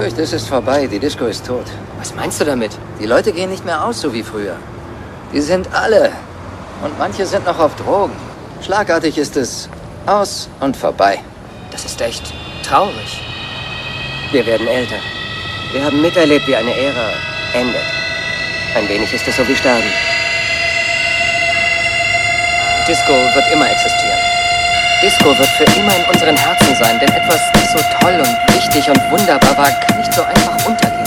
fürchte, es ist vorbei. Die Disco ist tot. Was meinst du damit? Die Leute gehen nicht mehr aus, so wie früher. Die sind alle. Und manche sind noch auf Drogen. Schlagartig ist es aus und vorbei. Das ist echt traurig. Wir werden älter. Wir haben miterlebt, wie eine Ära endet. Ein wenig ist es so wie Sterben. Disco wird immer existieren. Disco wird für immer in unseren Herzen sein, denn etwas, so toll und wichtig und wunderbar war, kann nicht so einfach untergehen.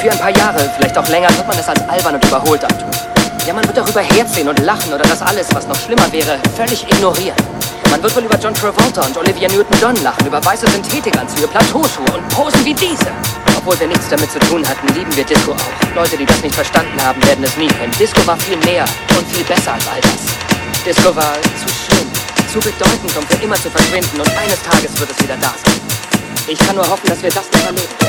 Für ein paar Jahre, vielleicht auch länger, wird man es als albern und überholt abtun. Ja, man wird darüber herziehen und lachen oder das alles, was noch schlimmer wäre, völlig ignorieren. Man wird wohl über John Travolta und Olivia Newton-John lachen, über weiße Synthetikanzüge, Plateauschuhe und Posen wie diese. Obwohl wir nichts damit zu tun hatten, lieben wir Disco auch. Leute, die das nicht verstanden haben, werden es nie können. Disco war viel mehr und viel besser als all das. Disco war zu zu bedeutend, um für immer zu verschwinden und eines Tages wird es wieder da sein. Ich kann nur hoffen, dass wir das noch erleben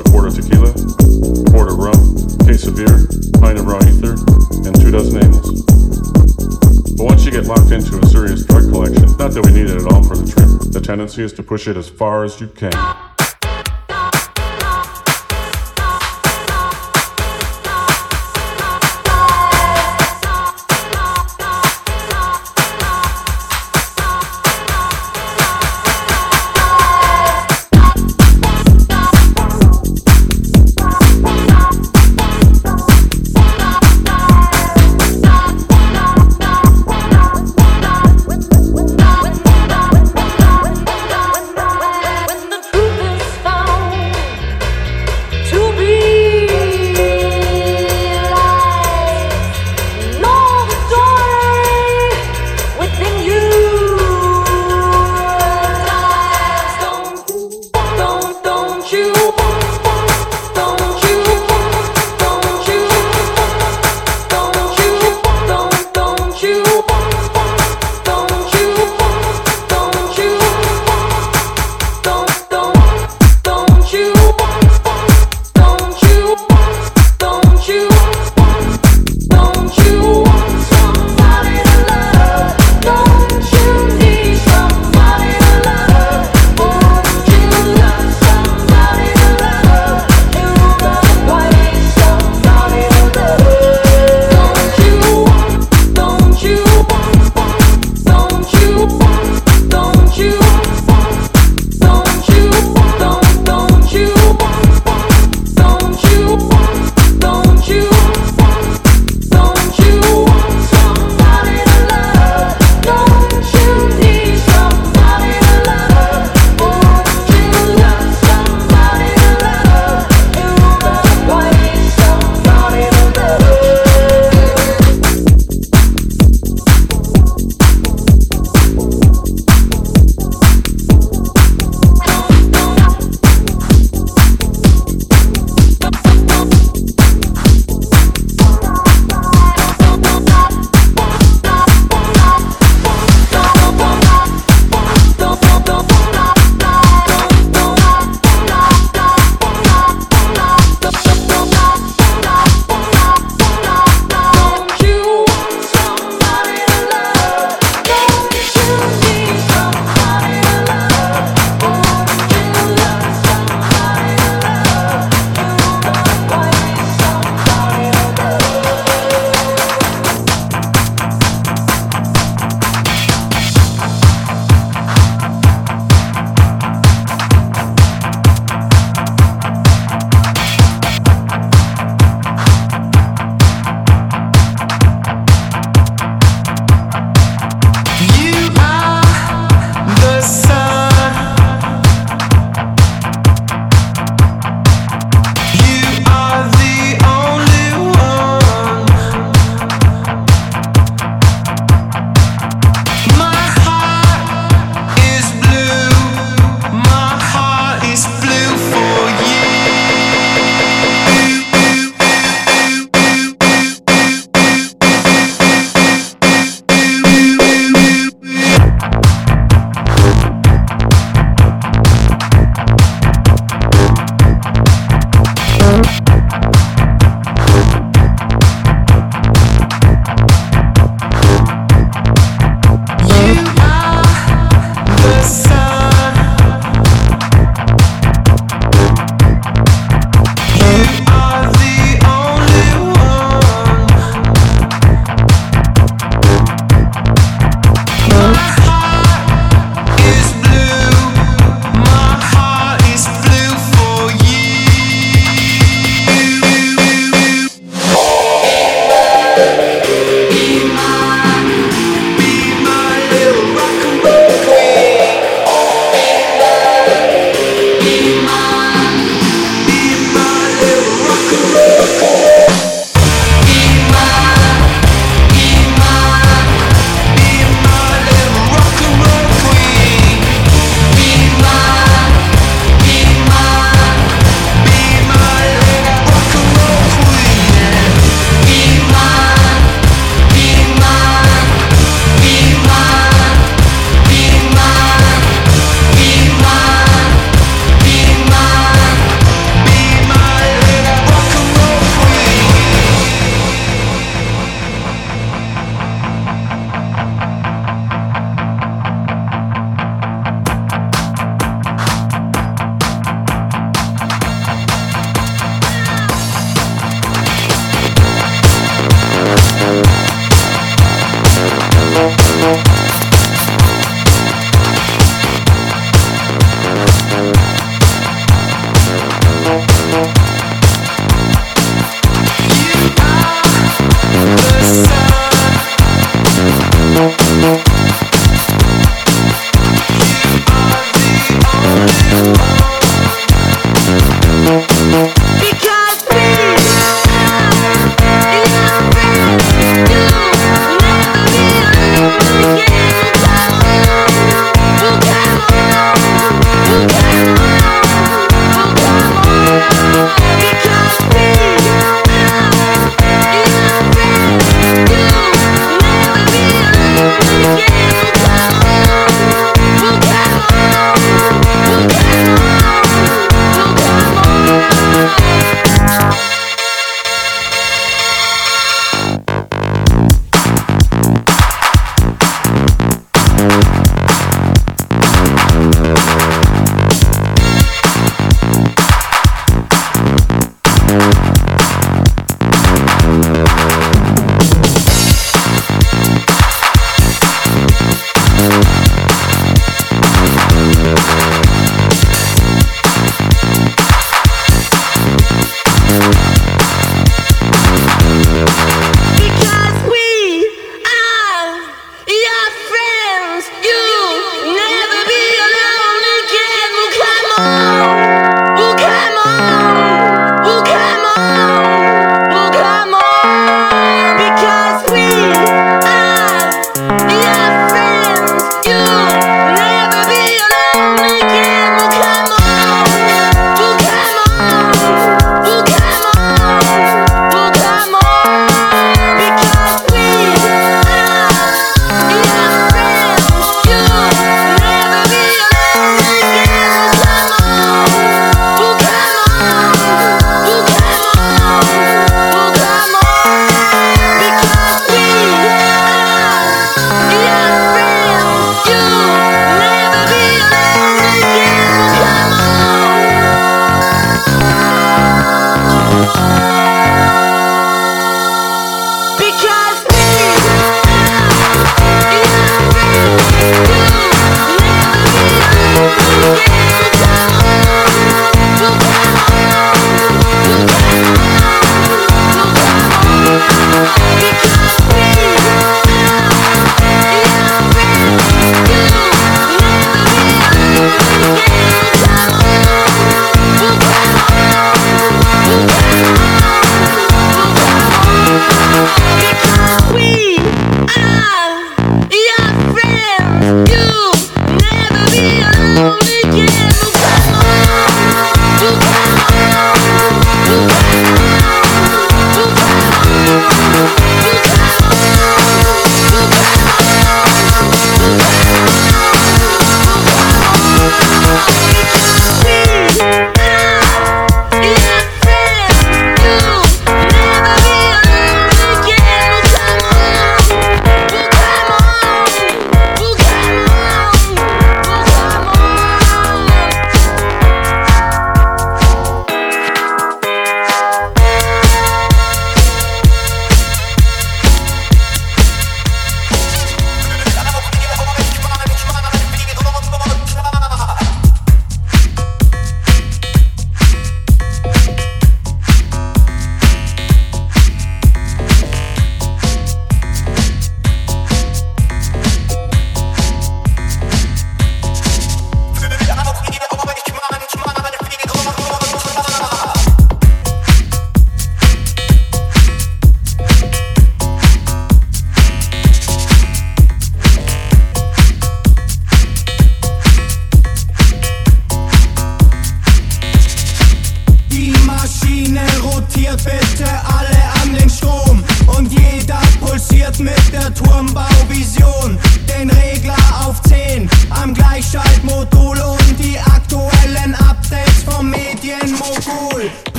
a quart of tequila, quart of rum, case of beer, pint of raw ether, and two dozen amyls. But once you get locked into a serious drug collection, not that we need it at all for the trip, the tendency is to push it as far as you can.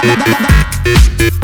Thank you.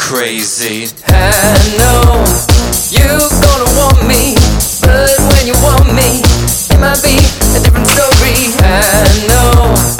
crazy. I know you're gonna want me, but when you want me, it might be a different story. I know.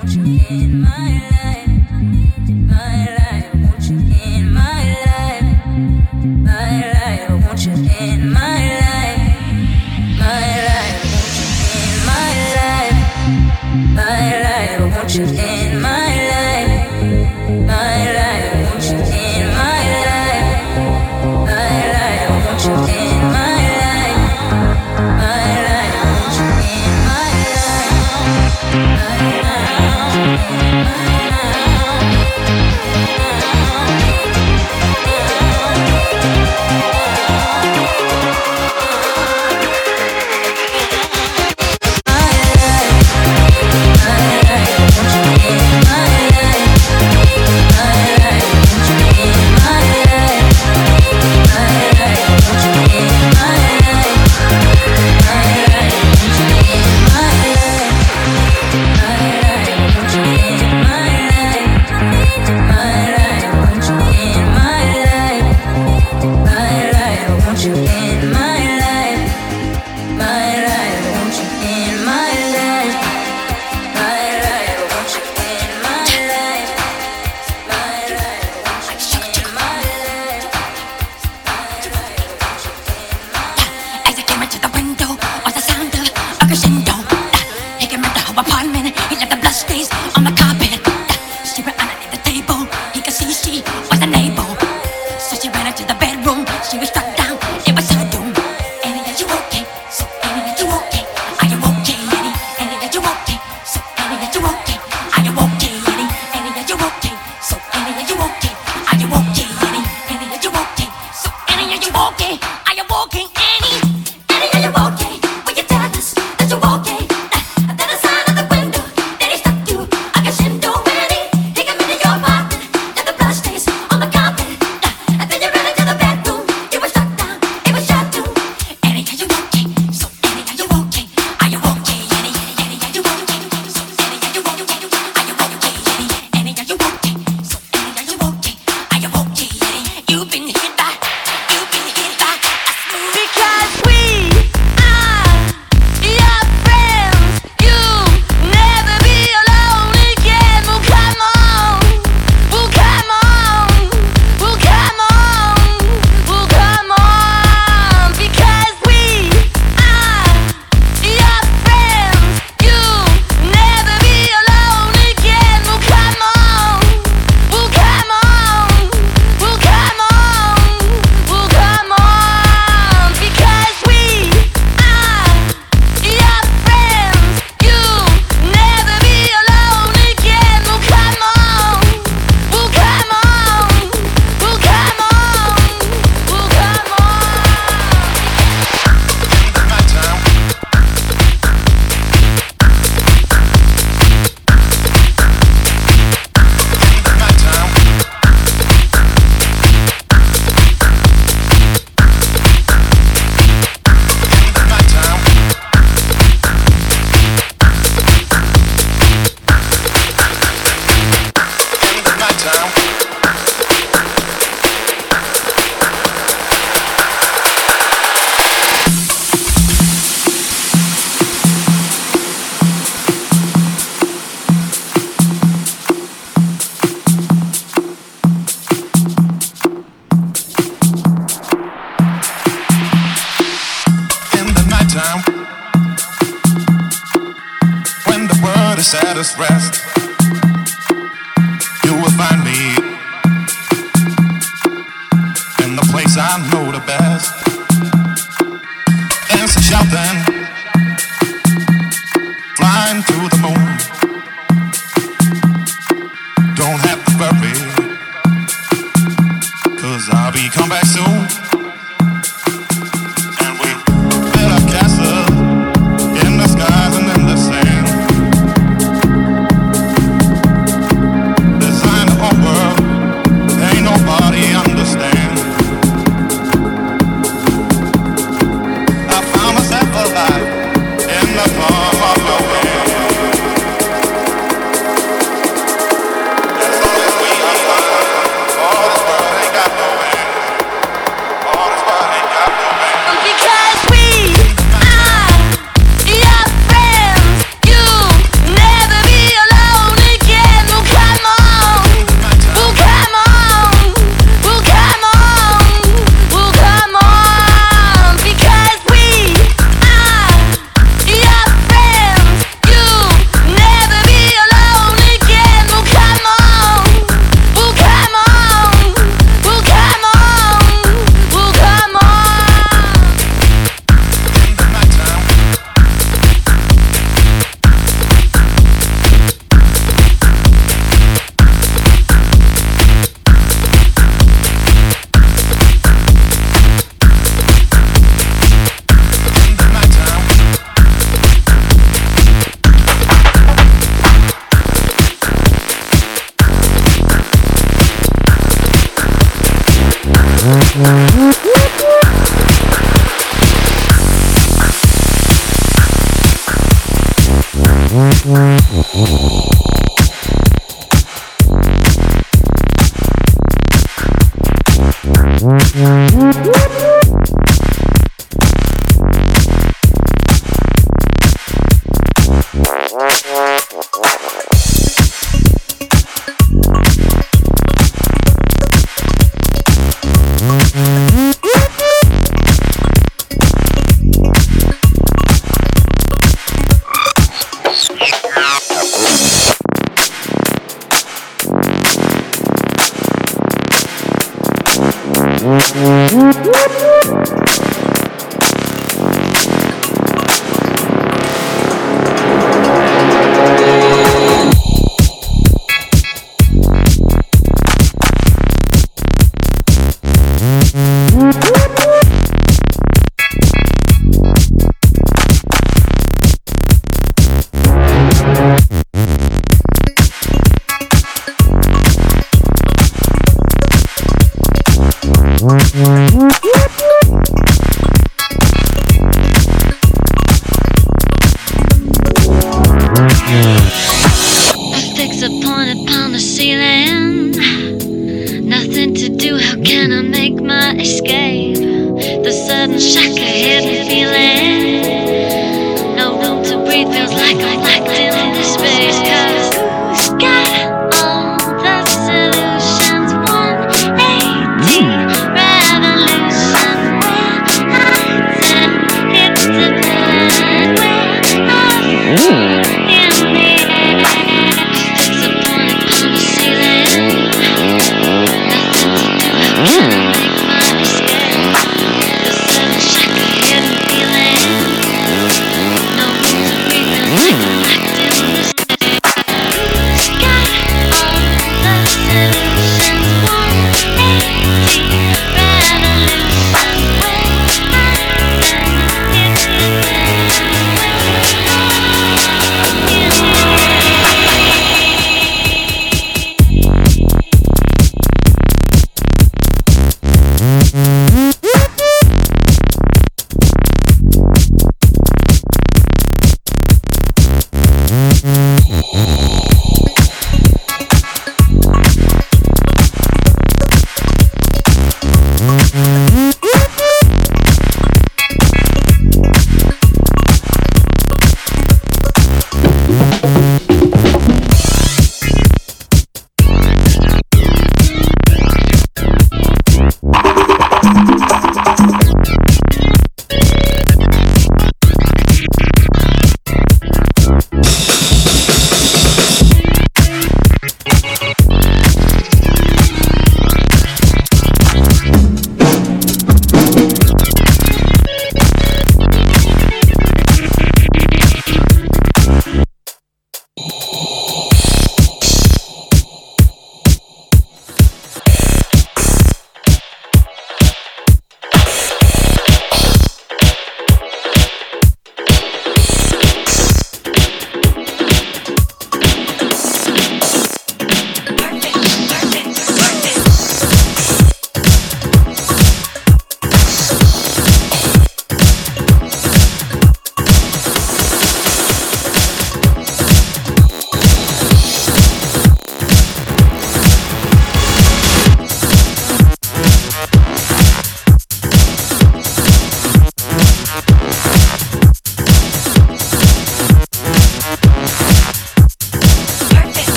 Don't you in my life, my life.